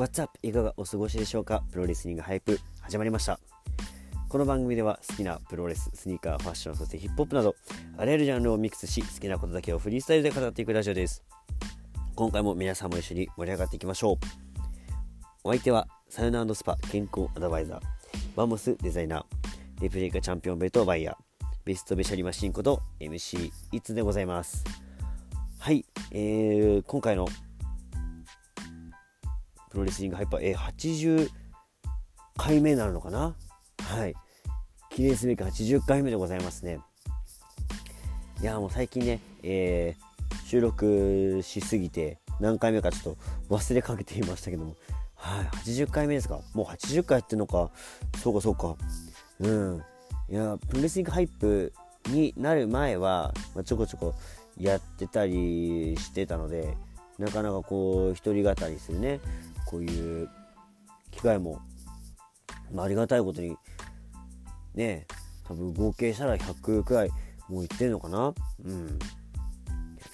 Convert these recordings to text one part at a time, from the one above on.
What's up? いかがお過ごしでしょうか？プロレスリングハイプ始まりました。この番組では好きなプロレス、スニーカー、ファッション、そしてヒップホップなどあらゆるジャンルをミックスし好きなことだけをフリースタイルで語っていくラジオです。今回も皆さんも一緒に盛り上がっていきましょう。お相手はサウナスパ健康アドバイザーバモスデザイナーレプリカチャンピオンベルトバイヤーベストベシャリマシンこと MC いつでございます。はい、えー、今回のプロレスリングハイパー、えー、80回目になるのかな？はい。記念すべき80回目でございますね。いやもう最近ね、えー、収録しすぎて何回目かちょっと忘れかけていましたけども。はい80回目ですか？もう80回やってんのか？そうかそうか。うん。いやプロレスリングハイプになる前は、まあ、ちょこちょこやってたりしてたのでなかなかこう一人語りするねこういう機会も、まあ、ありがたいことにね多分合計したら100くらいもういってるのかな。うん。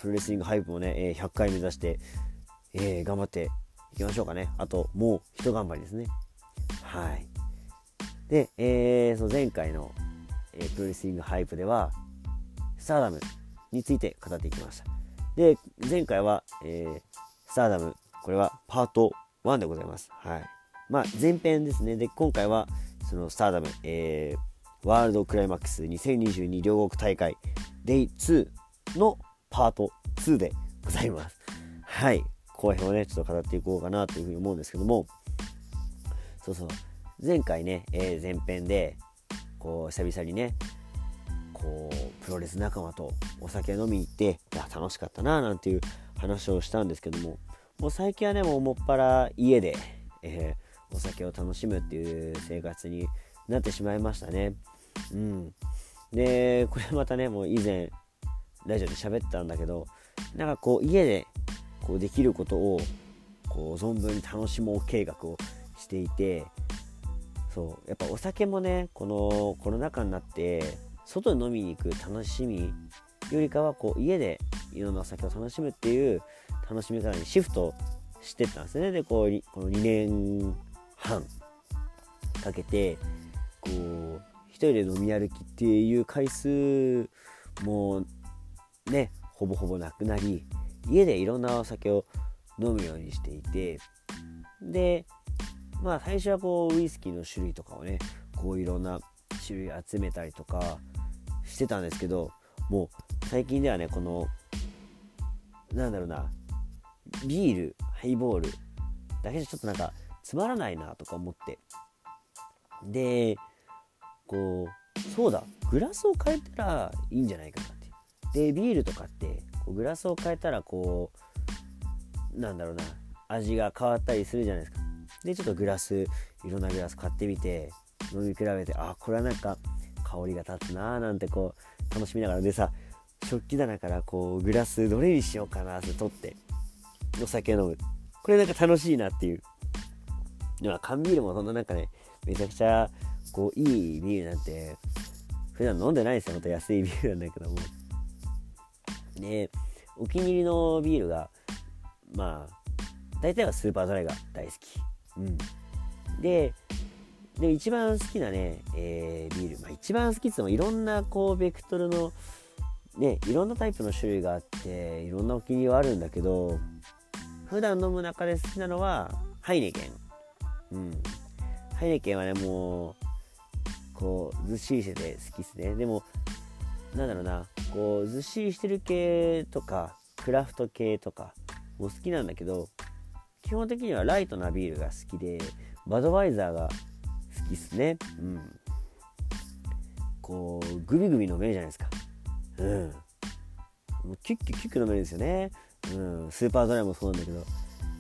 プロレスリングハイプもね、え100回目指して、えー、頑張っていきましょうかね。あともう一頑張りですね。はい。で、えー、その前回の、えー、プロレスリングハイプではスターダムについて語っていきました。で前回は、えー、スターダムこれはパート1でございます。はい。まあ、前編ですね。で、今回は、そのスターダム、えー、ワールドクライマックス2022両国大会デイ2のパート2でございます。はい。後編をね、ちょっと語っていこうかなというふうに思うんですけども、そうそう。前回ね、えー、前編で、こう、久々にね、こう、プロレス仲間とお酒飲みに行って、いや、楽しかったな、なんていう話をしたんですけども、もう最近はねもうもっぱら家で、えー、お酒を楽しむっていう生活になってしまいましたね。うん。でこれまたねもう以前ラジオで喋ったんだけどなんかこう家でこうできることをこう存分に楽しもう計画をしていてそうやっぱお酒もねこのコロナ禍になって外に飲みに行く楽しみよりかはこう家でいろんなお酒を楽しむっていう楽しみ方にシフトしてったんですね。でこうこの2年半かけてこう一人で飲み歩きっていう回数もねほぼほぼなくなり家でいろんなお酒を飲むようにしていてでまあ最初はこうウイスキーの種類とかをねこういろんな種類集めたりとかしてたんですけどもう最近ではねこのなんだろうなビールハイボールだけじゃちょっとなんかつまらないなとか思って。でこうそうだグラスを変えたらいいんじゃないかなってでビールとかってこうグラスを変えたらこうなんだろうな味が変わったりするじゃないですか。でちょっとグラスいろんなグラス買ってみて飲み比べてあこれはなんか香りが立つなーなんてこう楽しみながら。でさ食器棚からこうグラスどれにしようかなって取って。お酒飲む。これなんか楽しいなっていう。でも缶ビールもそんななんかねめちゃくちゃこういいビールなんて普段飲んでないですよ。ほんと安いビールなんだけども。でお気に入りのビールがまあ大体はスーパードライが大好き。うん。でで一番好きなね、えー、ビール、まあ、一番好きって言ってもいろんなこうベクトルのねいろんなタイプの種類があっていろんなお気に入りはあるんだけど普段飲む中で好きなのはハイネケン。うん。ハイネケンはねもうこうずっしりしてて好きっすね。でもなんだろうな。こうずっしりしてる系とかクラフト系とかも好きなんだけど基本的にはライトなビールが好きでバドワイザーが好きっすね。うん。こうグビグビ飲めるじゃないですか。うん。もうキュッキュッキュッキュ飲めるんですよね。うん。スーパードライもそうなんだけど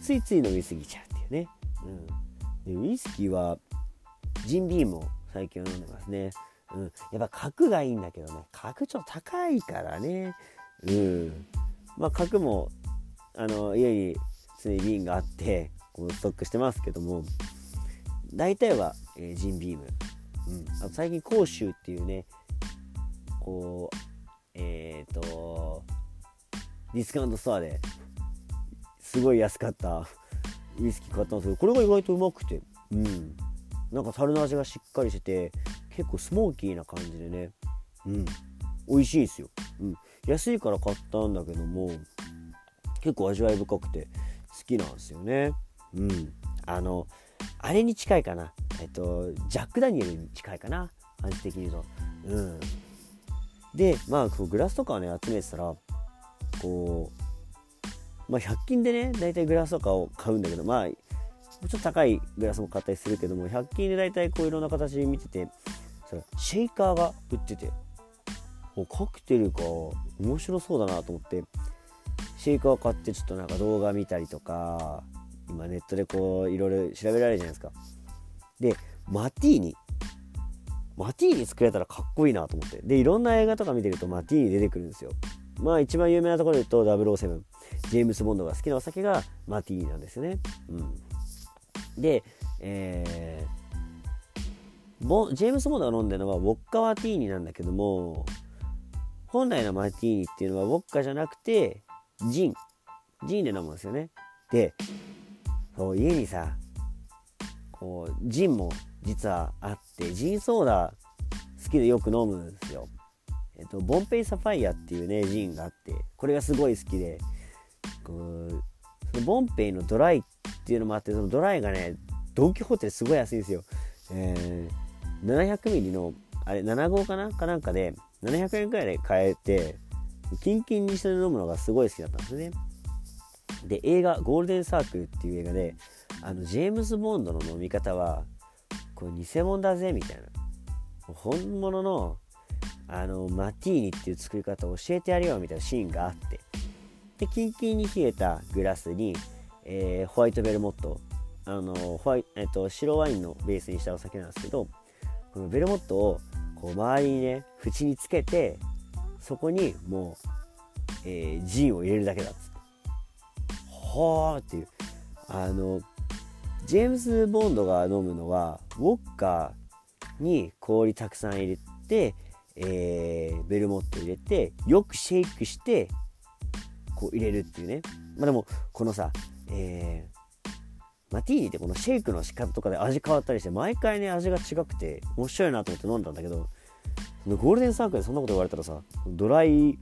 ついつい飲みすぎちゃうっていうね。うん。でウイスキーはジンビームを最近は飲んでますね。うん、やっぱ角がいいんだけどね。角ちょっと高いからね。うん。まあ角もあの家に常に瓶があってこうストックしてますけども大体は、えー、ジンビーム、うん、あと最近甲州っていうねこうえっ、ー、とディスカウントストアで。すごい安かった。ウイスキー買ったんですけどこれが意外とうまくて。うん。なんか樽の味がしっかりしてて結構スモーキーな感じでね。うん。美味しいんですよ、うん、安いから買ったんだけども結構味わい深くて好きなんですよね。うん。あのあれに近いかな。えっとジャック・ダニエルに近いかな。味的に言うと。うん。でまあこうグラスとかね集めてたらこうまあ100均でね大体グラスとかを買うんだけどまあちょっと高いグラスも買ったりするけども100均で大体こういろんな形見ててそシェイカーが売っててもうカクテルか面白そうだなと思ってシェイカーを買ってちょっとなんか動画見たりとか今ネットでこういろいろ調べられるじゃないですか。でマティーニ。マティーニ作れたらかっこいいなと思って。でいろんな映画とか見てるとマティーニ出てくるんですよ。まあ一番有名なところで言うと007ジェームス・ボンドが好きなお酒がマティーニなんですね。うん。でえー、ボジェームス・ボンドが飲んでるのはウォッカワティーニなんだけども本来のマティーニっていうのはウォッカじゃなくてジン。ジンで飲むんですよね。でそう家にさこうジンも実はあってジンソーダ好きでよく飲むんですよ。えっとボンペイサファイアっていうねジンがあってこれがすごい好きでこうそのボンペイのドライっていうのもあってそのドライがねドン・キホーテですごい安いんですよ、えー、700ミリのあれ7号かな？かなんかで700円くらいで買えてキンキンにして飲むのがすごい好きだったんですね。で映画「ゴールデンサークル」っていう映画であのジェームズ・ボンドの飲み方はこれ偽物だぜみたいな。本物のあのマティーニっていう作り方を教えてやるよみたいなシーンがあって。でキンキンに冷えたグラスに、えー、ホワイトベルモット。あのホワイ、えっと、白ワインのベースにしたお酒なんですけどこのベルモットをこう周りにね縁につけてそこにもう、えー、ジンを入れるだけだっつって。はあっていう。あのジェームズ・ボンドが飲むのはウォッカーに氷たくさん入れて、えー、ベルモット入れてよくシェイクしてこう入れるっていうね。まあでもこのさ、えー、マティーニってこのシェイクの仕方とかで味変わったりして毎回ね味が違くて面白いなと思って飲んだんだけどゴールデンサークルでそんなこと言われたらさドライ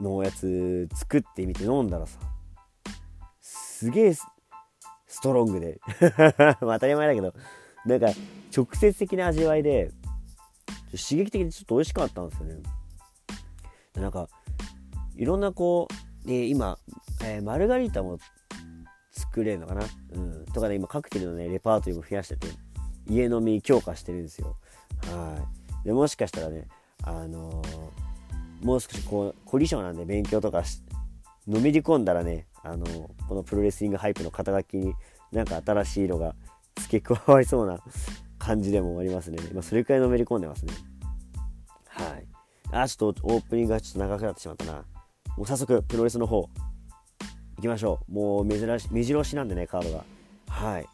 のやつ作ってみて飲んだらさすげえストロングで。当たり前だけどなんか直接的な味わいで刺激的でちょっと美味しかったんですよね。なんかいろんなこう、えー、今、えー、マルガリータも作れるのかな、うん、とかね今カクテルのねレパートリーも増やしてて家飲み強化してるんですよ。はい。でもしかしたらねあのー、もう少しこう凝り性なんで勉強とかのめり込んだらねあのこのプロレスリングハイプの肩書きになんか新しい色が付け加わりそうな感じでもありますね。今それくらいのめり込んでますね。はい。あ、ちょっとオープニングがちょっと長くなってしまったな。もう早速、プロレスの方、行きましょう。もう珍し、目白押しなんでね、カードが。はい。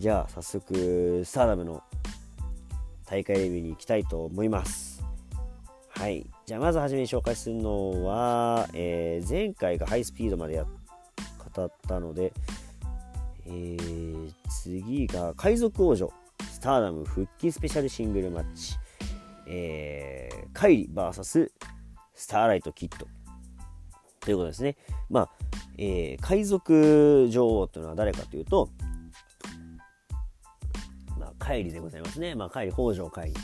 じゃあ、早速、スターダムの大会レビューに行きたいと思います。はい。じゃあ、まずはじめに紹介するのは、えー、前回がハイスピードまでや語ったので、えー、次が海賊王女ターダム復帰スペシャルシングルマッチ、えー、カイリ VS スターライトキッドということですね。まあ、えー、海賊女王というのは誰かというと、まあ、カイリでございますね。まあ、カイリ、北条カイリ。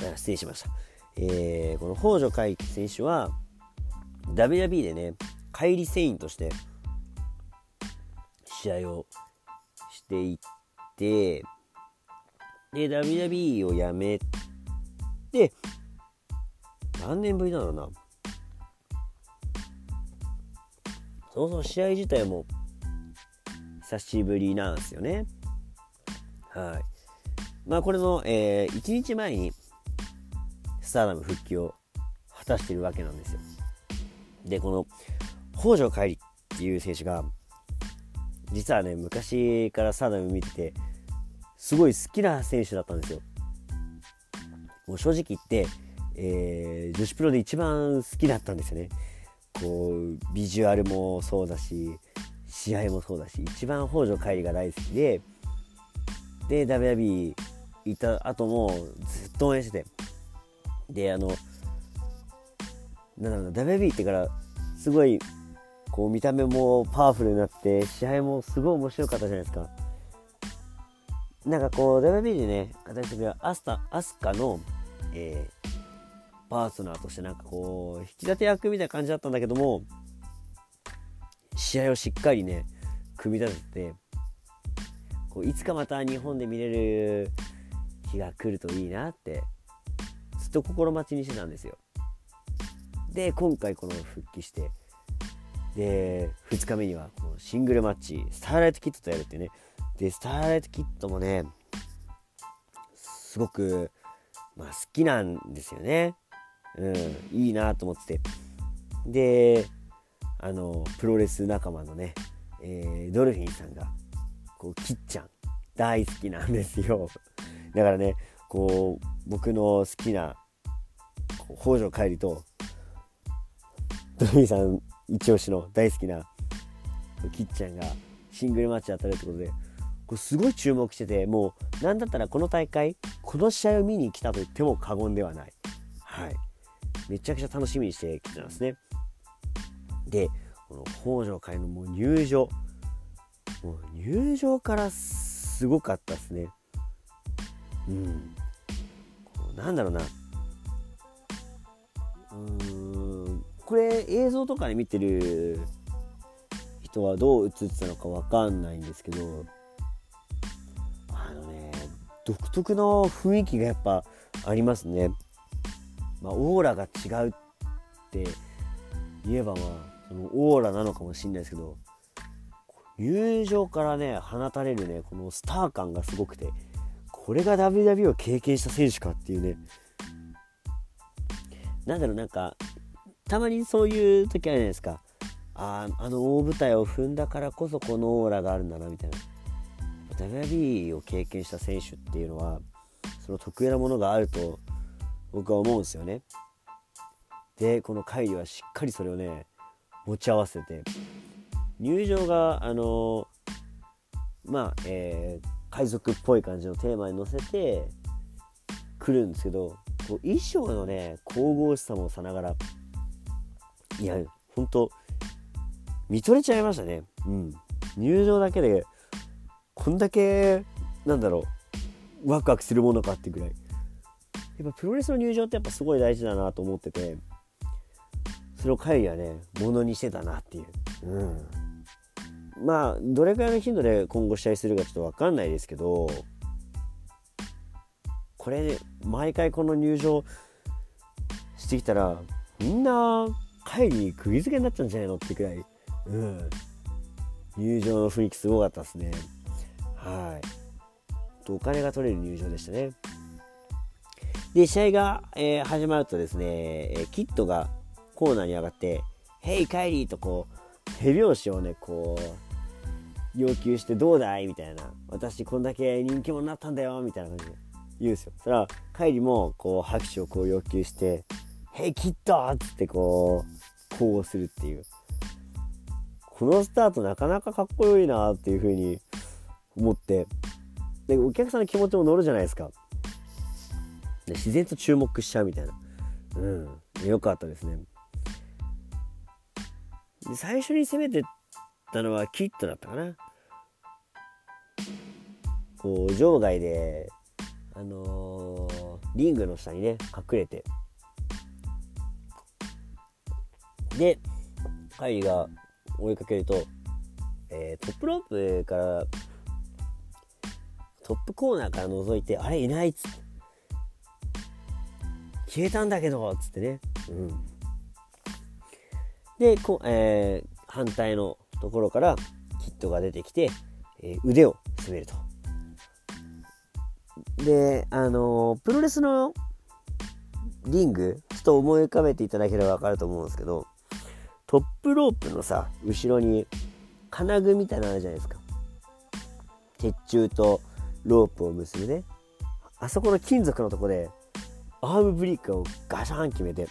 失礼しました。えー、この北条海選手は、WB でね、帰り繊維として試合をしていってで WWE を辞めて何年ぶりだろうな。そもそも試合自体も久しぶりなんですよね。はい。まあこれの、えー、1日前にスターダム復帰を果たしてるわけなんですよ。でこの北条海里っていう選手が実はね昔からサーダム見ててすごい好きな選手だったんですよ。もう正直言って、えー、女子プロで一番好きだったんですよね。こうビジュアルもそうだし試合もそうだし一番北条海里が大好きでで WW 行った後もずっと応援してて。であのなんだろうな WB ってからすごいこう見た目もパワフルになって試合もすごい面白かったじゃないですか。なんかこう WB でね形的にはアスタアスカの、えー、パートナーとしてなんかこう引き立て役みたいな感じだったんだけども試合をしっかりね組み立ててこういつかまた日本で見れる日が来るといいなってずっと心待ちにしてたんですよ。で今回この復帰してで2日目にはこのシングルマッチスターライトキットとやるってね。でスターライトキットもねすごく、まあ、好きなんですよね。うんいいなと思ってて。であのプロレス仲間のね、えー、ドルフィンさんがこうキッちゃん大好きなんですよ。だからねこう僕の好きな北条帰りとドルフィンさん一押しの大好きなキッちゃんがシングルマッチ当たるってことでこれすごい注目しててもう何だったらこの大会この試合を見に来たと言っても過言ではない。はい。めちゃくちゃ楽しみにしてきてますね。でこの北条会のもう入場。もう入場からすごかったですね。うん。こうなんだろうな。うん。これ映像とかで見てる人はどう映ってたのか分かんないんですけどあのね独特の雰囲気がやっぱありますね。まあ、オーラが違うって言えばまあそのオーラなのかもしれないですけど入場からね放たれるねこのスター感がすごくてこれが WW を経験した選手かっていうねなんだろうなんかたまにそういう時あるじゃないですか。ああの大舞台を踏んだからこそこのオーラがあるんだなみたいな。WWE を経験した選手っていうのはその得意なものがあると僕は思うんですよね。でこの会議はしっかりそれをね持ち合わせて入場があのまあえー、海賊っぽい感じのテーマに乗せて来るんですけどこう衣装のね神々しさもさながらいや本当見とれちゃいましたね。うん。入場だけでこんだけなんだろうワクワクするものかってぐらい。やっぱプロレスの入場ってやっぱすごい大事だなと思っててそれを帰りはねものにしてたなっていう。うん。まあどれくらいの頻度で今後試合するかちょっと分かんないですけどこれ、毎回この入場してきたらみんな帰り釘付けになっちゃうんじゃないのってくらい、うん、入場の雰囲気すごかったですね。はい。お金が取れる入場でしたね。で試合が、えー、始まるとですね、えキッドがコーナーに上がって「ヘイカイリー!」とこう手拍子をねこう要求してどうだい？みたいな私こんだけ人気者になったんだよみたいな感じで言うんですよ。そしたらカイリもこう拍手をこう要求して「ヘイキッド!」っつってこう呼応するっていう。このスタートなかなかかっこよいなっていう風に思って。でお客さんの気持ちも乗るじゃないですか。で自然と注目しちゃうみたいな。うん。よかったですね。で最初に攻めてったのはキッドだったかな。こう場外であのー、リングの下にね隠れて。でカイリが追いかけると、えー、トップロープからトップコーナーから覗いてあれいないっつって。消えたんだけどっつってね。うん。でこ、えー、反対のところからキットが出てきて、えー、腕を滑ると。で、あのー、プロレスのリング、ちょっと思い浮かべていただければわかると思うんですけど、トップロープのさ、後ろに金具みたいなのあるじゃないですか。鉄柱とロープを結ぶね。あそこの金属のとこで、アームブリックをガシャン決めて、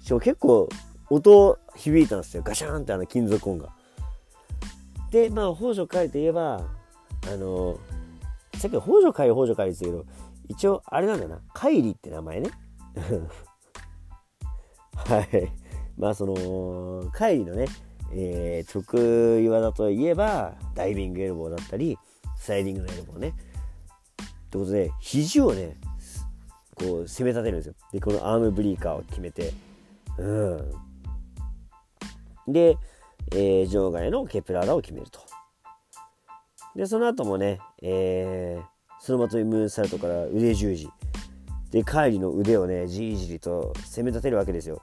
しかも結構音響いたんですよ。ガシャンってあの金属音が。でまあ北条海といえばあのさっき北条海北条海って言ったけど一応あれなんだな。海里って名前ね。はい。まあその海里のね、えー、得意技といえばダイビングエルボーだったりスライディングのエルボーね。ということで肘をねこう攻め立てるんですよ。でこのアームブリーカーを決めて。うん。で、えー、場外のケプラーラを決めると。でその後もね、えー、そのまとめムーンサルトから腕十字。で帰りの腕をねじりじりと攻め立てるわけですよ。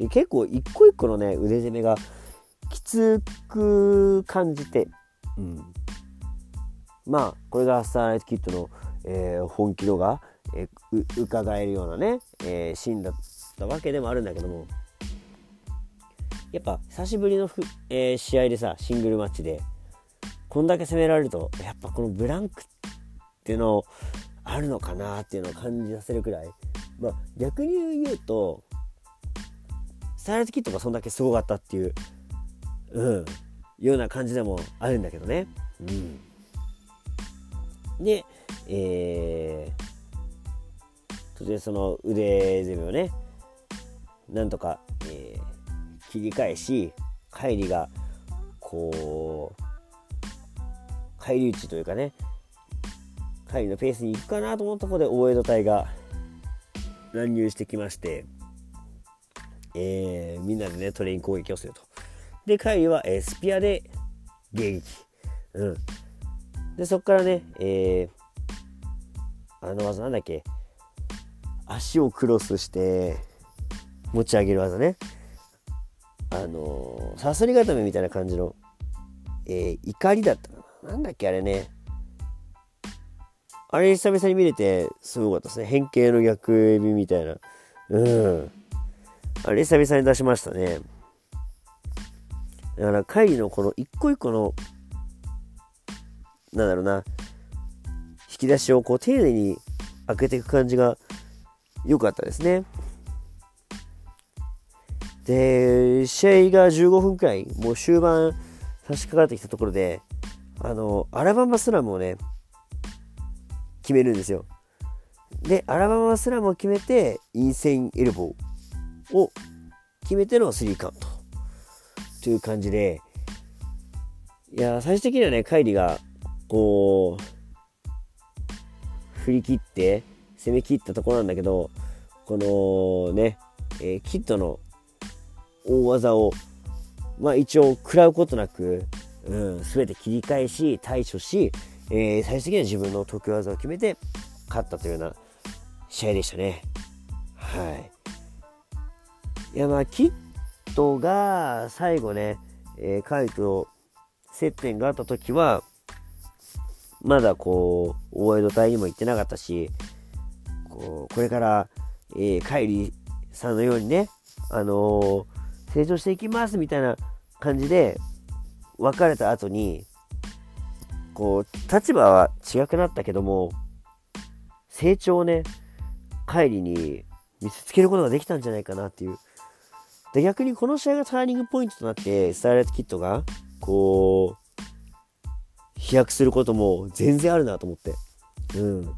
で結構一個一個のね腕攻めがきつく感じて、うん、まあこれがスターライトキットの、えー、本気度が、えー、伺えるようなね、えー、シーンだったわけでもあるんだけども。やっぱ久しぶりのふ、えー、試合でさシングルマッチでこんだけ攻められるとやっぱこのブランクっていうのあるのかなっていうのを感じさせるくらい。まあ逆に言うとスタイルズキットがそんだけすごかったっていううんような感じでもあるんだけどね。うんで、えー、途中その腕攻めをねなんとか、えー、切り返し帰りがこう返り討ちというかね帰りのペースに行くかなと思ったところで大江戸隊が乱入してきまして、えー、みんなでねトレイン攻撃をすると。で帰りは、えー、スピアで迎撃。うん。でそこからね、えー、あの技なんだっけ？足をクロスして持ち上げる技ね。あのさそり固めみたいな感じの、えー、怒りだったかな。なんだっけあれね。あれ久々に見れてすごかったですね。変形の逆エビみたいな。うん。あれ久々に出しましたねだから会議のこの一個一個のなんだろうな、引き出しをこう丁寧に開けていく感じが良かったですね。で、試合が15分くらい、もう終盤差し掛かってきたところで、あの、アラバマスラムをね、決めるんですよ。で、アラバマスラムを決めて、インセンエルボーを決めてのスリーカウントという感じで、いや、最終的にはね、カイリがこう、振り切って、攻め切ったところなんだけど、このね、えー、キッドの大技を、まあ一応食らうことなく、うん、全て切り返し、対処し、えー、最終的には自分の得意技を決めて勝ったというような試合でしたね。はい。いや、まあ、キッドが最後ね、えー、カイと接点があった時は、まだこう、大江戸隊にも行ってなかったし、こう、これから、えー、カイリさんのようにね、あのー、成長していきますみたいな感じで、別れた後に、こう、立場は違くなったけども、成長をね、帰りに見せつけることができたんじゃないかなっていう。で、逆にこの試合がターニングポイントとなって、スタイルトキットが、こう、飛躍することも全然あるなと思って。うん。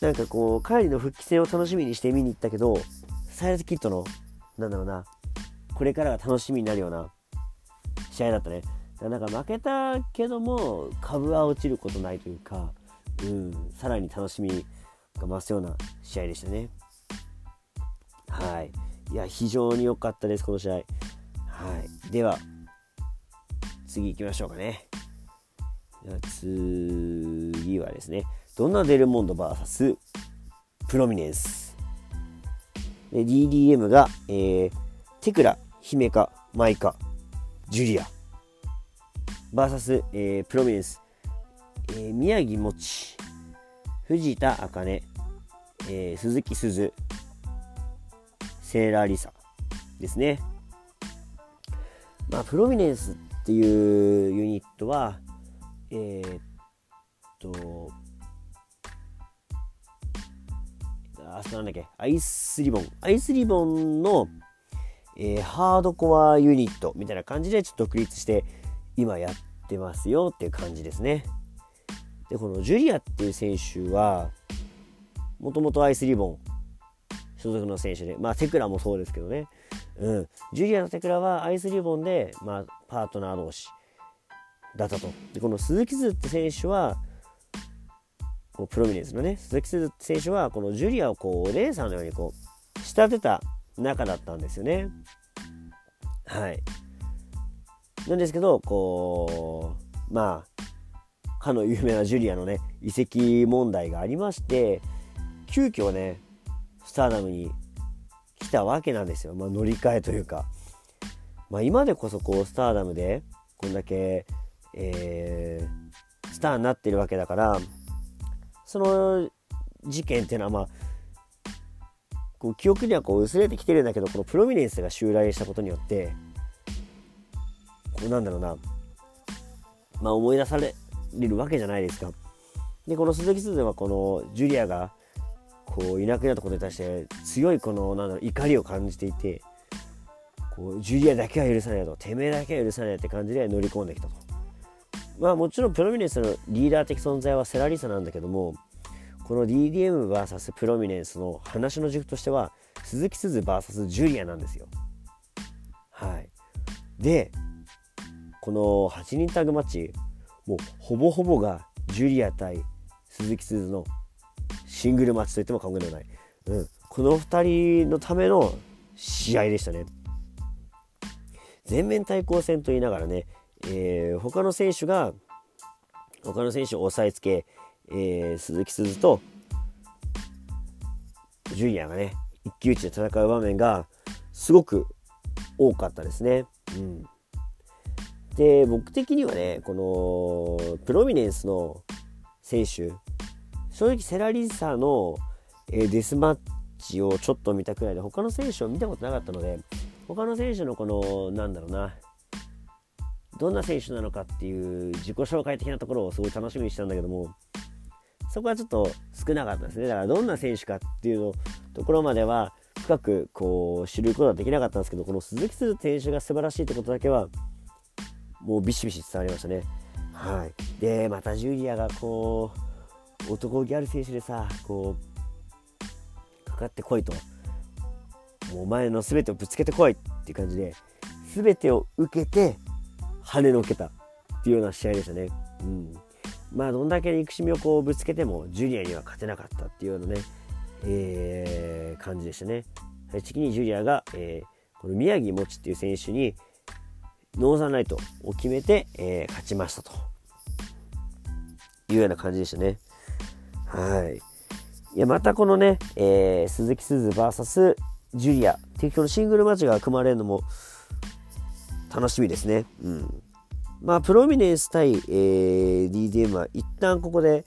なんかこう、帰りの復帰戦を楽しみにして見に行ったけど、サイレントキットの、なんだろうな、これからが楽しみになるような試合だったね。なんか負けたけども、株は落ちることないというか、うん、さらに楽しみが増すような試合でしたね。はい。いや、非常に良かったです、この試合。はい。では、次行きましょうかね。次はですね、ドナデルモンド VS プロミネンス。DDM が、えー、テクラ、姫か、マイカ、ジュリア。VS、えー、プロミネンス。えー、宮城もち、藤田茜、えー、鈴木鈴、セーラーリサですね。まあ、プロミネンスっていうユニットは、えー、っと、そこなんだっけ、アイスリボン。アイスリボンの、えー、ハードコアユニットみたいな感じでちょっと独立して今やってますよっていう感じですね。で、このジュリアっていう選手は、もともとアイスリボン所属の選手で、まあテクラもそうですけどね。うん。ジュリアとテクラはアイスリボンで、まあパートナー同士だったと。で、この鈴木鈴って選手は、こうプロミネンスのね、鈴木鈴って選手は、このジュリアをこう、お姉さんのようにこう、仕立てた仲だったんですよね。はい。なんですけど、こう、まあ、かの有名なジュリアのね、移籍問題がありまして、急遽ね、スターダムに来たわけなんですよ。まあ、乗り換えというか。まあ、今でこそこう、スターダムで、こんだけ、えー、スターになってるわけだから、その事件っていうのはまあ、こう記憶にはこう薄れてきてるんだけどこのプロミネンスが襲来したことによってこうなんだろうなまあ思い出されるわけじゃないですか。でこの鈴木鈴はこのジュリアがこういなくなったことに対して強いこのなんだろう怒りを感じていてこうジュリアだけは許さないとてめえだけは許さないって感じで乗り込んできたと。まあもちろんプロミネンスのリーダー的存在はセラリサなんだけどもこの DDMVS プロミネンスの話の軸としては鈴木鈴 VS ジュリアなんですよ。はい。で、この8人タグマッチ、もうほぼほぼがジュリア対鈴木鈴のシングルマッチといっても過言ではない。うん。この2人のための試合でしたね。全面対抗戦と言いながらね、えー、他の選手が他の選手を押さえつけえー、鈴木鈴とジュリアがね一騎打ちで戦う場面がすごく多かったですね。うん、で僕的にはねこのプロミネンスの選手正直セラリッサの、え、デスマッチをちょっと見たくらいで他の選手を見たことなかったので他の選手のこのなんだろうなどんな選手なのかっていう自己紹介的なところをすごい楽しみにしたんだけどもそこはちょっと少なかったですね。だからどんな選手かっていうのところまでは深くこう知ることはできなかったんですけど、この鈴木鈴選手が素晴らしいってことだけはもうビシビシ伝わりましたね。はい。で、またジュリアがこう、男ギャル選手でさ、こう、かかってこいと。もうお前の全てをぶつけてこいっていう感じで、全てを受けて跳ねのけたっていうような試合でしたね。うん。まあどんだけ憎しみをこうぶつけてもジュリアには勝てなかったっていうようなね、えー、感じでしたね。最終的にジュリアが、えー、この宮城もちっていう選手にノーザンライトを決めて、えー、勝ちましたというような感じでしたね。はい。いや、またこのね、えー、鈴木鈴 VS ジュリアっていうこのシングルマッチが組まれるのも楽しみですね。うん。まあ、プロミネンス対、えー、DDM は一旦ここで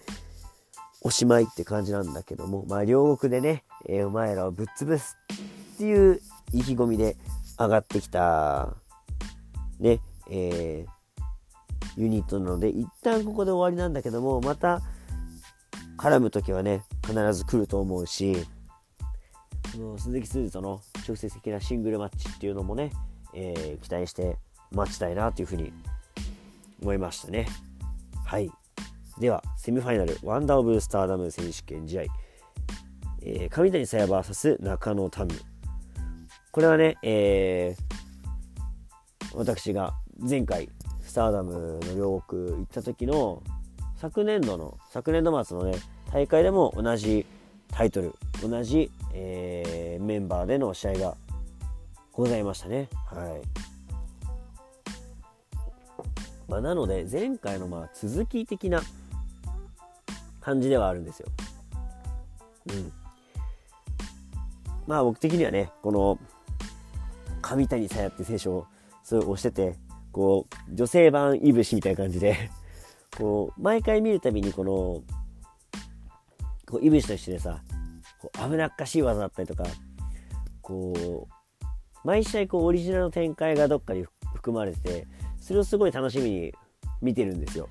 おしまいって感じなんだけども、まあ、両国でね、えー、お前らをぶっ潰すっていう意気込みで上がってきた、ね、えー、ユニットなので、一旦ここで終わりなんだけども、また絡む時はね、必ず来ると思うし、この鈴木鈴との直接的なシングルマッチっていうのもね、えー、期待して待ちたいなというふうに思いましたね。はい。では、セミファイナル、ワンダーオブスターダム選手権試合、えー、上谷さや VS 中野タム。これはね、えー、私が前回、スターダムの両国行った時の昨年度の、昨年度末のね、大会でも同じタイトル、同じ、えー、メンバーでの試合がございましたね。はい。まあ、なので前回のまあ続き的な感じではあるんですよ。うん。まあ僕的にはね、この上谷さやっていう選手をすごい押してて、こう、女性版いぶしみたいな感じで、こう、毎回見るたびにこの、こう、いぶしとしてさ、こう危なっかしい技だったりとか、こう、毎試合こうオリジナルの展開がどっかに含まれて、それをすごい楽しみに見てるんですよ。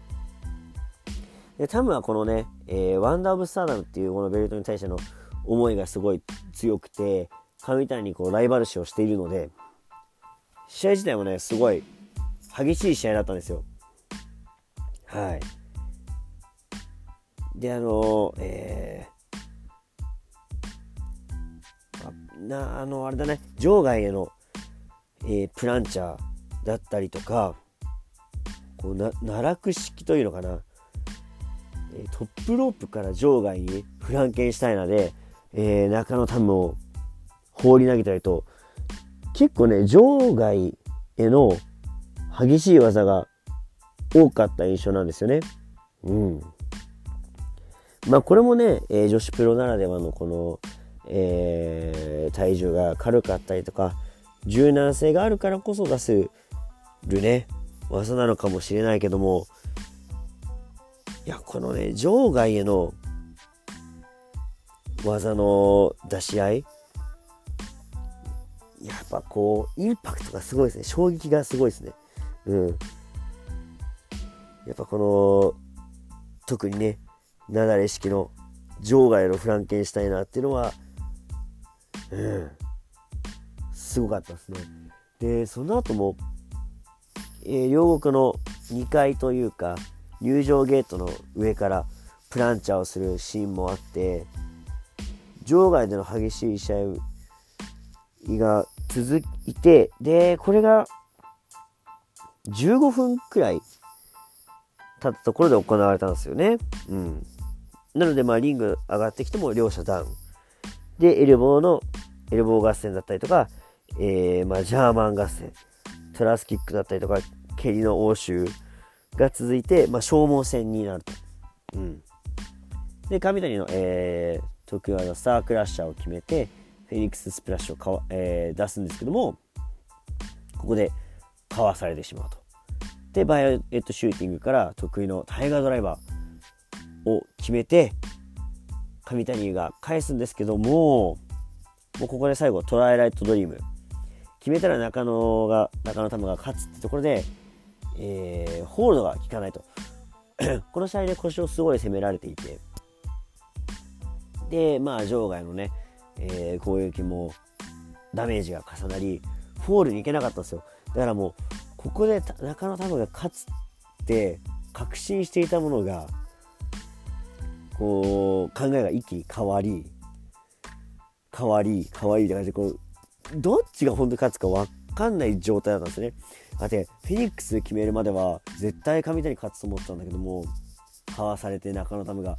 で、タムはこのね、えー、ワンダー・オブ・スターダムっていうこのベルトに対しての思いがすごい強くて上谷にこうライバル視をしているので試合自体もねすごい激しい試合だったんですよはい。であのえー、なあのあれだね。場外への、えー、プランチャーだったりとかこうな奈落式というのかな、えー、トップロープから場外にフランケンシュタイナで、えー、中野タムを放り投げたりと結構ね場外への激しい技が多かった印象なんですよね。うん。まあこれもね、えー、女子プロならではのこの、えー、体重が軽かったりとか柔軟性があるからこそ出せるね技なのかもしれないけどもいやこのね場外への技の出し合いやっぱこうインパクトがすごいですね衝撃がすごいですねうんやっぱこの特にね雪崩式の場外のフランケンシュタイナーっていうのはうんすごかったですね。でその後も、えー、両国の2階というか入場ゲートの上からプランチャーをするシーンもあって場外での激しい試合が続いてでこれが15分くらい経ったところで行われたんですよね。うん、なのでまあリング上がってきても両者ダウンでエルボーのエルボー合戦だったりとか、えー、まあジャーマン合戦トラスキックだったりとか蹴りの応酬が続いて、まあ、消耗戦になると。うん、で上谷の、えー、特有のスタークラッシャーを決めてフェニックススプラッシュをかわ、えー、出すんですけどもここでかわされてしまうと。でバイオレットシューティングから得意のタイガードライバーを決めて上谷が返すんですけどももうここで最後トワイライトドリーム決めたら中野が中野タムが勝つってところで、えー、ホールドが効かないと。この試合で腰をすごい攻められていて。でまあ場外のね、えー、攻撃もダメージが重なりフォールに行けなかったんですよ。だからもうここで中野タムが勝つって確信していたものがこう考えが一気に変わり変わり変わりって感じでこうどっちが本当に勝つか分かんない状態だったんですね。あてフェニックス決めるまでは絶対上谷勝つと思ったんだけどもかわされて中野タムが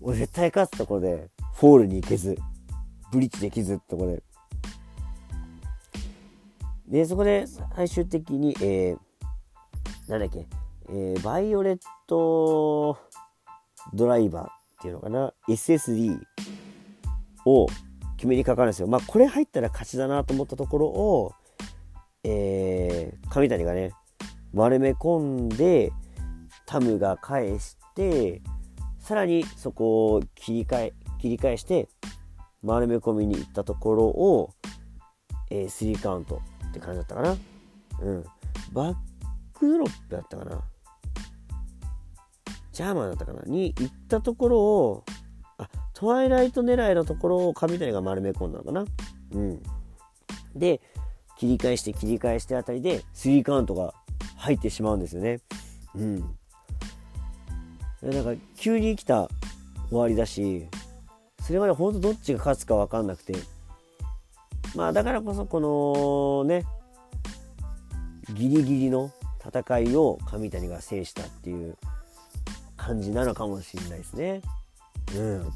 俺絶対勝つところでフォールに行けずブリッジできずってところででそこで最終的に、えー、なんだっけ、えー、バイオレットドライバーっていうのかな SSD を決めにかかるんですよ。まあこれ入ったら勝ちだなと思ったところを、えー、上谷がね、丸め込んで、タムが返して、さらにそこを切り替え、切り返して、丸め込みに行ったところを、えー、3カウントって感じだったかな。うん。バックドロップだったかな。ジャーマンだったかなに行ったところを、あトワイライト狙いのところを上谷が丸め込んだのかな。うん。で、切り返して切り返してあたりで3カウントが入ってしまうんですよね。うん。なんか急に来た終わりだし、それまで本当どっちが勝つか分かんなくて、まあだからこそこのね、ギリギリの戦いを上谷が制したっていう感じなのかもしれないですね。うん。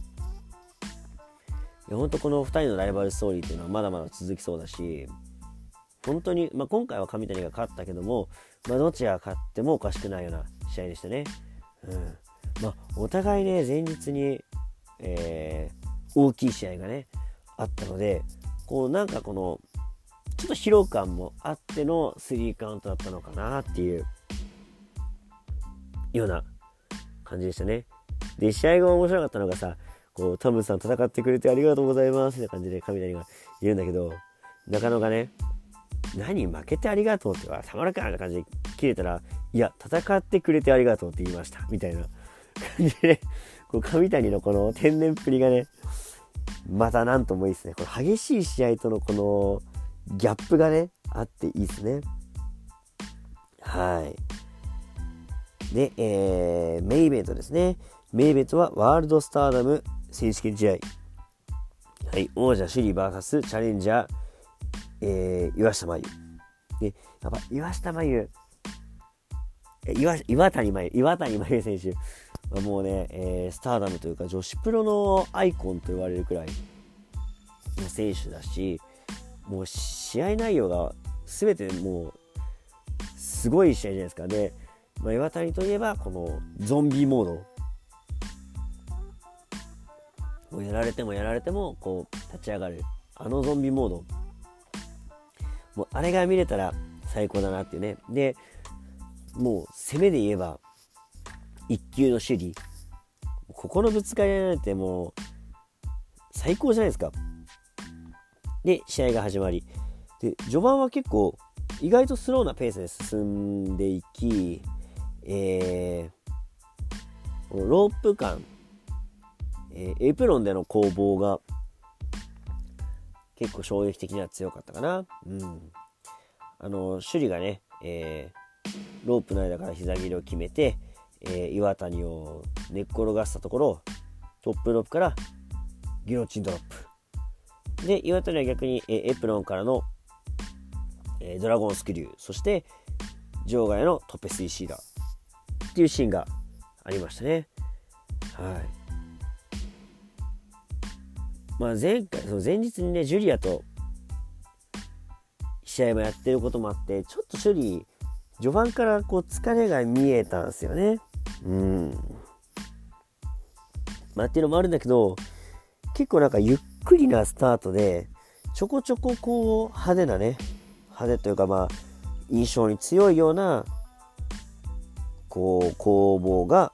いや本当この2人のライバルストーリーっていうのはまだまだ続きそうだし本当に、まあ、今回は上谷が勝ったけども、まあ、どちらが勝ってもおかしくないような試合でしたね。うんまあ、お互いね前日に、えー、大きい試合がねあったのでこうなんかこのちょっと疲労感もあっての3カウントだったのかなっていうような感じでしたね。で試合が面白かったのがさこう、タムさん戦ってくれてありがとうございますって感じで神谷が言うんだけど、中野がね、何負けてありがとうって言たまらかな感じで切れたら、いや、戦ってくれてありがとうって言いました。みたいな感じで、ね、こう、神谷のこの天然っぷりがね、またなんともいいですね。これ激しい試合とのこのギャップがね、あっていいですね。はい。で、えー、メインイベントですね。メイベントはワールドスターダム選手権試合。はい、王者首里 VS チャレンジャー、えー、岩下真由。で、やっぱ岩下真由、岩岩谷真由、岩谷真由選手もうね、えー、スターダムというか女子プロのアイコンと言われるくらいの選手だし、もう試合内容が全てもうすごい試合じゃないですか。で、まあ、岩谷といえばこのゾンビモード。もうやられてもやられてもこう立ち上がるあのゾンビモードもうあれが見れたら最高だなっていうねでもう攻めで言えば一級の守備ここのぶつかり合いなんてもう最高じゃないですかで試合が始まりで序盤は結構意外とスローなペースで進んでいき、えー、ロープ感、えー、エプロンでの攻防が結構衝撃的には強かったかな。うん。あの、首里がね、えー、ロープの間から膝切りを決めて、えー、岩谷を寝っ転がしたところ、トップロープからギロチンドロップ。で、岩谷は逆に、えー、エプロンからの、えー、ドラゴンスクリュー、そして場外のトペスイシーラーっていうシーンがありましたね。はい。まあ、前回その前日にねジュリアと試合もやってることもあってちょっと処理序盤からこう疲れが見えたんですよね。うん。まあっていうのもあるんだけど結構なんかゆっくりなスタートでちょこちょここう派手なね派手というかまあ印象に強いようなこう攻防が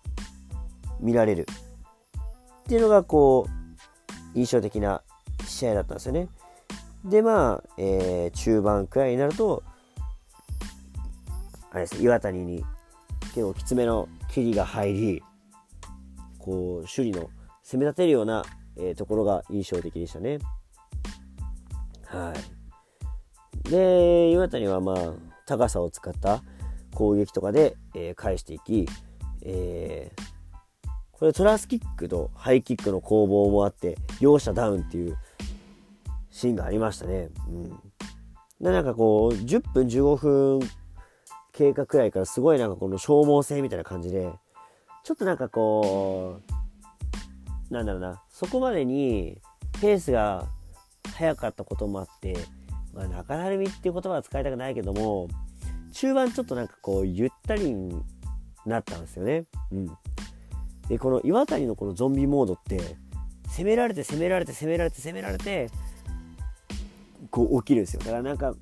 見られるっていうのがこう印象的な試合だったんですよね。でまあ、えー、中盤くらいになるとあれです岩谷に結構きつめの切りが入りこう首里の攻め立てるような、えー、ところが印象的でしたね。はい、で岩谷はまあ高さを使った攻撃とかで、えー、返していき、えー、これトラスキックとハイキックの攻防もあって両者ダウンっていうシーンがありましたね。うん、でなんかこう10分15分経過くらいからすごいなんかこの消耗性みたいな感じでちょっとなんかこうなんだろうな。そこまでにペースが速かったこともあって、まあ、中だるみっていう言葉は使いたくないけども中盤ちょっとなんかこうゆったりになったんですよね。うん、でこの岩谷のこのゾンビモードって攻められて攻められて攻められて攻められてこう起きるんですよ。だからなんか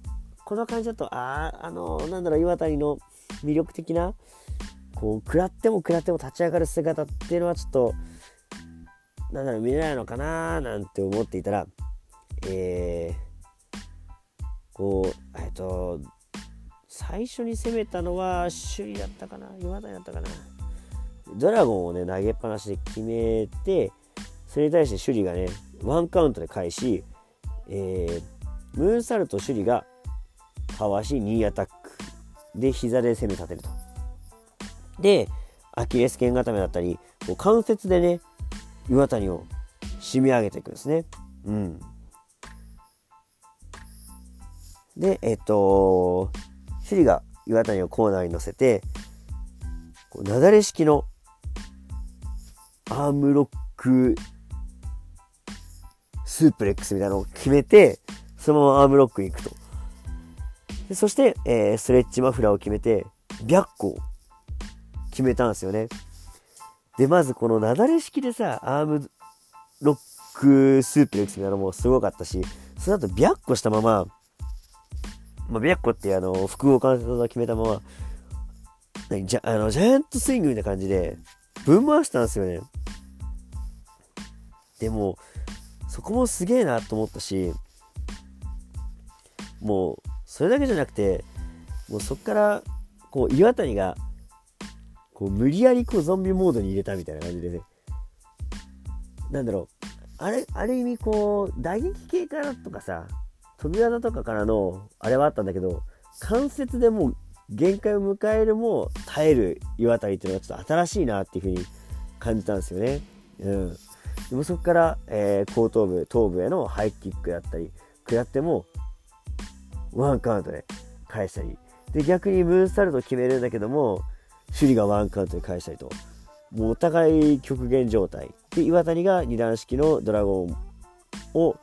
この感じだとあああのなんだろう岩谷の魅力的なこう食らっても食らっても立ち上がる姿っていうのはちょっとなんだろう見れないのかななんて思っていたらえー、こうえっと最初に攻めたのは首里だったかな岩谷だったかな。ドラゴンをね、投げっぱなしで決めて、それに対して首里がね、ワンカウントで返し、えー、ムーンサルト首里がかわし2アタックで膝で攻め立てると。で、アキレス腱固めだったり、こう関節でね、岩谷を締め上げていくんですね。うん。で、えっと、首里が岩谷をコーナーに乗せて、こう雪崩式のアームロックスープレックスみたいなのを決めて、そのままアームロックに行くと。そして、えー、ストレッチマフラーを決めて、白個決めたんですよね。で、まずこの雪崩式でさ、アームロックスープレックスみたいなのもすごかったし、その後白個したまま、まあ、白個ってあの、複合関節を決めたまま、何じゃあのジャイアントスイングみたいな感じで、ぶん回したんですよね。でも、そこもすげえなと思ったし、もう、それだけじゃなくて、もうそっから、こう、岩谷が、こう、無理やりこう、ゾンビモードに入れたみたいな感じでね、なんだろう、あれある意味こう打撃系からとかさ飛び技とかからのあれはあったんだけど関節でもう限界を迎えるも耐える岩谷っていうのがちょっと新しいなっていう風に感じたんですよね。うん、でもそこから、えー、後頭部頭部へのハイキックだったり食らってもワンカウントで返したり。で逆にムーンサルト決めるんだけども首里がワンカウントで返したりと。もうお互い極限状態。で岩谷が二段式のドラゴンを、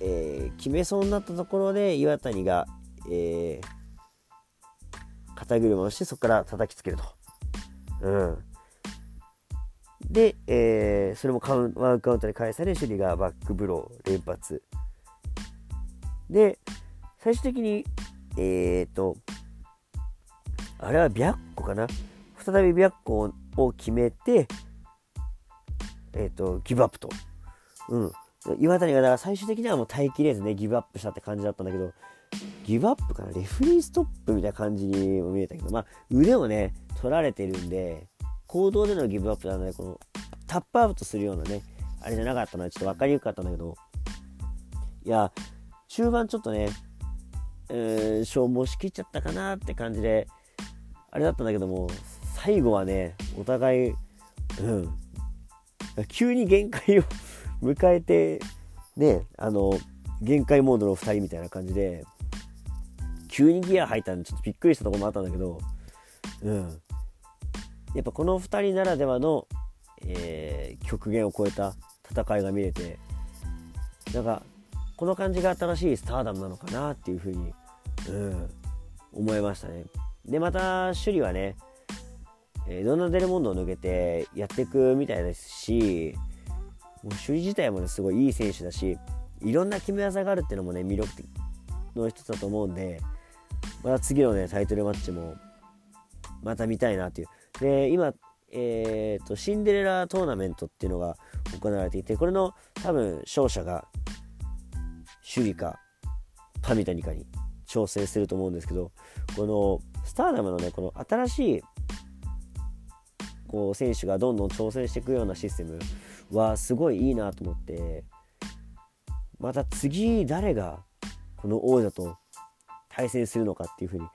えー、決めそうになったところで岩谷が、えー、肩車をしてそこから叩きつけると。うん、で、えー、それもカウンワンカウントで返され首里がバックブロー連発。で最終的にえっ、ー、とあれは白虎かな？再び白虎を決めてえっ、ー、とギブアップと。うん。岩谷がだから最終的にはもう耐えきれずねギブアップしたって感じだったんだけどギブアップかな？レフリーストップみたいな感じにも見えたけどまあ腕をね取られてるんで行動でのギブアップなのでこのタップアウトするようなねあれじゃなかったのはちょっと分かりにくかったんだけど。いや中盤ちょっとね、えー、消耗しきっちゃったかなって感じであれだったんだけども最後はねお互い、うん、急に限界を 迎えてねあの限界モードの2人みたいな感じで急にギア入ったんでちょっとびっくりしたとこもあったんだけど、うん、やっぱこの2人ならではの、えー、極限を超えた戦いが見れてなんかこの感じが新しいスターダムなのかなっていうふうに、うん、思いましたね。でまた首里はね、えー、ドナデルモンドを抜けてやっていくみたいですしもう首里自体もねすごいいい選手だしいろんな決め技があるっていうのもね魅力的の一つだと思うんでまた次のねタイトルマッチもまた見たいなっていうで今えーと、シンデレラトーナメントっていうのが行われていてこれの多分勝者が首里か神谷かに挑戦すると思うんですけどこのスターダムのねこの新しいこう選手がどんどん挑戦していくようなシステムはすごいいいなと思ってまた次誰がこの王者と対戦するのかっていう風に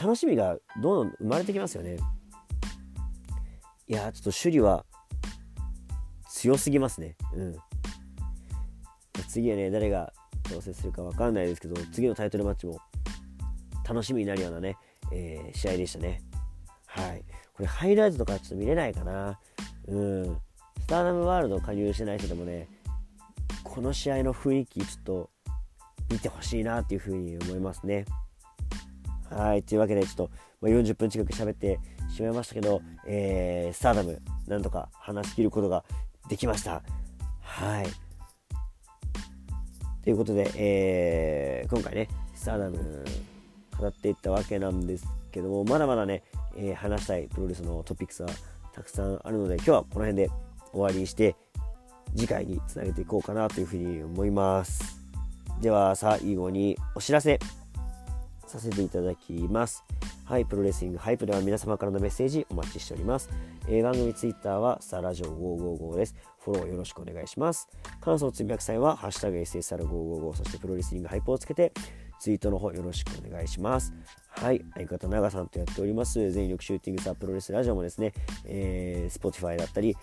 楽しみがどんどん生まれてきますよね。いやちょっと首里は強すぎますね。うん。次はね誰が挑戦するか分かんないですけど次のタイトルマッチも楽しみになるようなね、えー、試合でしたね。はい。これハイライトとかちょっと見れないかな。うん。スターダムワールド加入してない人でもねこの試合の雰囲気ちょっと見てほしいなっていうふうに思いますね。はい。というわけでちょっと、まあ、40分近く喋ってしまいましたけど、えー、スターダムなんとか話し切ることができました。はい。ということで、えー、今回ね、スターダム語っていったわけなんですけども、まだまだね、えー、話したいプロレスのトピックスはたくさんあるので、今日はこの辺で終わりにして、次回につなげていこうかなというふうに思います。では、最後にお知らせさせていただきます。はい、プロレスリングハイプでは皆様からのメッセージお待ちしております。えー、番組ツイッターはスターラジオ555です。フォローよろしくお願いします。感想つぶやく際は、ハッシュタグ SSR555、そしてプロレスリングハイプをつけて、ツイートの方よろしくお願いします。はい、相方長さんとやっております、全力シューティングスタープロレスラジオもですね、えー、Spotify だったり、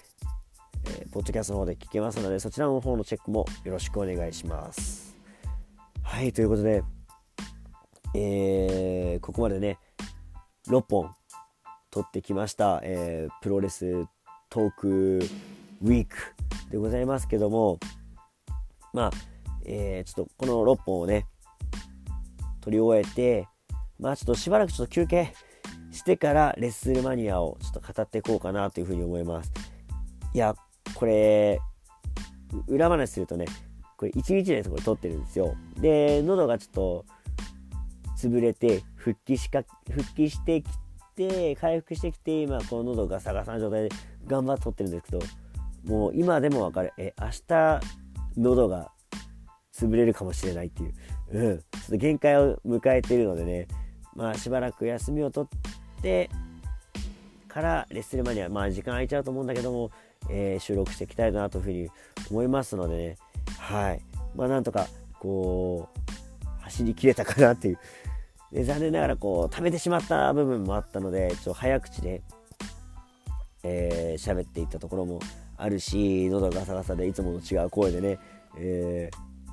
えー、ポッドキャストの方で聞けますので、そちらの方のチェックもよろしくお願いします。はい、ということで、えー、ここまでね、6本撮ってきました、えー、プロレストークウィークでございますけども。まあ、えー、ちょっとこの6本をね撮り終えてまあちょっとしばらくちょっと休憩してからレッスルマニアをちょっと語っていこうかなというふうに思います。いやこれ裏話するとねこれ1日でこれ撮ってるんですよ。で喉がちょっと潰れて復帰しか復帰してきて回復してきて今この喉が逆さの状態で頑張って取ってるんですけどもう今でも分かる。え明日喉が潰れるかもしれないっていう、うん、ちょっと限界を迎えているのでね。まあしばらく休みを取ってからレッスルマニアまあ時間空いちゃうと思うんだけどもえー、収録していきたいなというふうに思いますのでね。はい。まあなんとかこう走りきれたかなっていう。で残念ながらこう溜めてしまった部分もあったのでちょっと早口でえー、喋っていったところもあるし喉ガサガサでいつもの違う声でね、え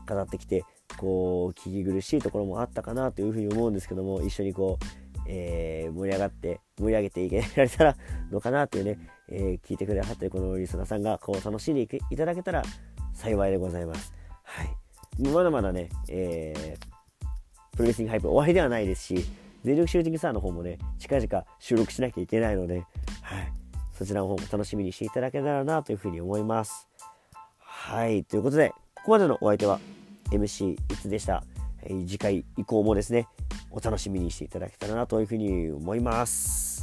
ー、語ってきてこう聞き苦しいところもあったかなというふうに思うんですけども一緒にこう、えー、盛り上がって盛り上げていけられたらのかなというね、え聞いてくれはってるこのリスナーさんがこう楽しんでいただけたら幸いでございます。はい、まだまだね、えプロレスリングハイプ終わりではないですし全力シューティングスターの方もね近々収録しなきゃいけないので、はい、そちらの方も楽しみにしていただけたらなというふうに思います。はい、ということで、ここまでのお相手は MC いつでした？次回以降もですね、お楽しみにしていただけたらなというふうに思います。